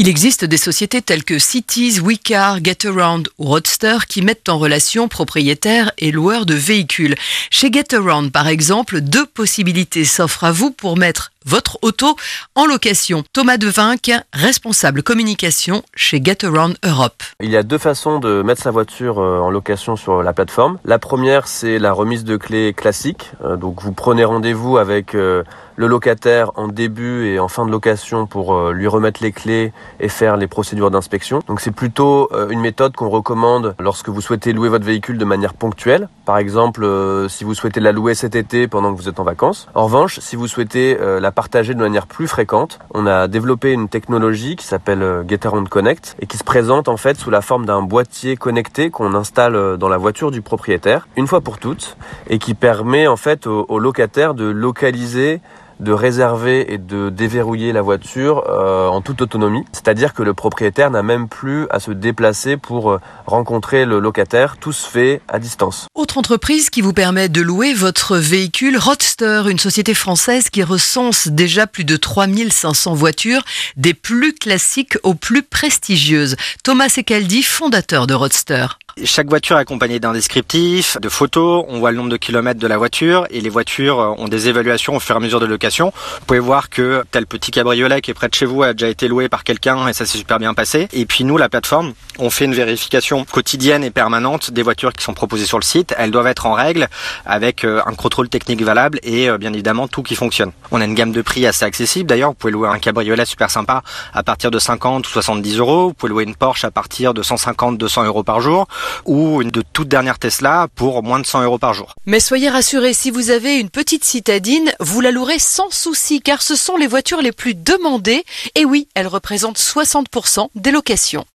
Il existe des sociétés telles que Cities, WeCar, GetAround ou Roadster qui mettent en relation propriétaires et loueurs de véhicules. Chez GetAround, par exemple, deux possibilités s'offrent à vous pour mettre votre auto en location. Thomas Devinck, responsable communication chez GetAround Europe. Il y a deux façons de mettre sa voiture euh, en location sur la plateforme. La première, c'est la remise de clés classique. Euh, donc vous prenez rendez-vous avec euh, le locataire en début et en fin de location pour lui remettre les clés et faire les procédures d'inspection. Donc c'est plutôt une méthode qu'on recommande lorsque vous souhaitez louer votre véhicule de manière ponctuelle. Par exemple, si vous souhaitez la louer cet été pendant que vous êtes en vacances. En revanche, si vous souhaitez la partager de manière plus fréquente, on a développé une technologie qui s'appelle GetAround Connect et qui se présente en fait sous la forme d'un boîtier connecté qu'on installe dans la voiture du propriétaire une fois pour toutes et qui permet en fait au, locataire de localiser de réserver et de déverrouiller la voiture euh, en toute autonomie. C'est-à-dire que le propriétaire n'a même plus à se déplacer pour euh, rencontrer le locataire. Tout se fait à distance. Autre entreprise qui vous permet de louer votre véhicule, Roadster, une société française qui recense déjà plus de 3500 voitures, des plus classiques aux plus prestigieuses. Thomas Ecaldi, fondateur de Roadster. Chaque voiture est accompagnée d'un descriptif, de photos, on voit le nombre de kilomètres de la voiture et les voitures ont des évaluations au fur et à mesure de location. Vous pouvez voir que tel petit cabriolet qui est près de chez vous a déjà été loué par quelqu'un et ça s'est super bien passé. Et puis nous, la plateforme, on fait une vérification quotidienne et permanente des voitures qui sont proposées sur le site. Elles doivent être en règle avec euh, un contrôle technique valable et euh, bien évidemment tout qui fonctionne. On a une gamme de prix assez accessible. D'ailleurs, vous pouvez louer un cabriolet super sympa à partir de 50 ou 70 euros. Vous pouvez louer une Porsche à partir de 150, 200 euros par jour ou une de toute dernière Tesla pour moins de 100 euros par jour. Mais soyez rassurés, si vous avez une petite citadine, vous la louerez sans souci car ce sont les voitures les plus demandées et oui, elles représentent 60% des locations.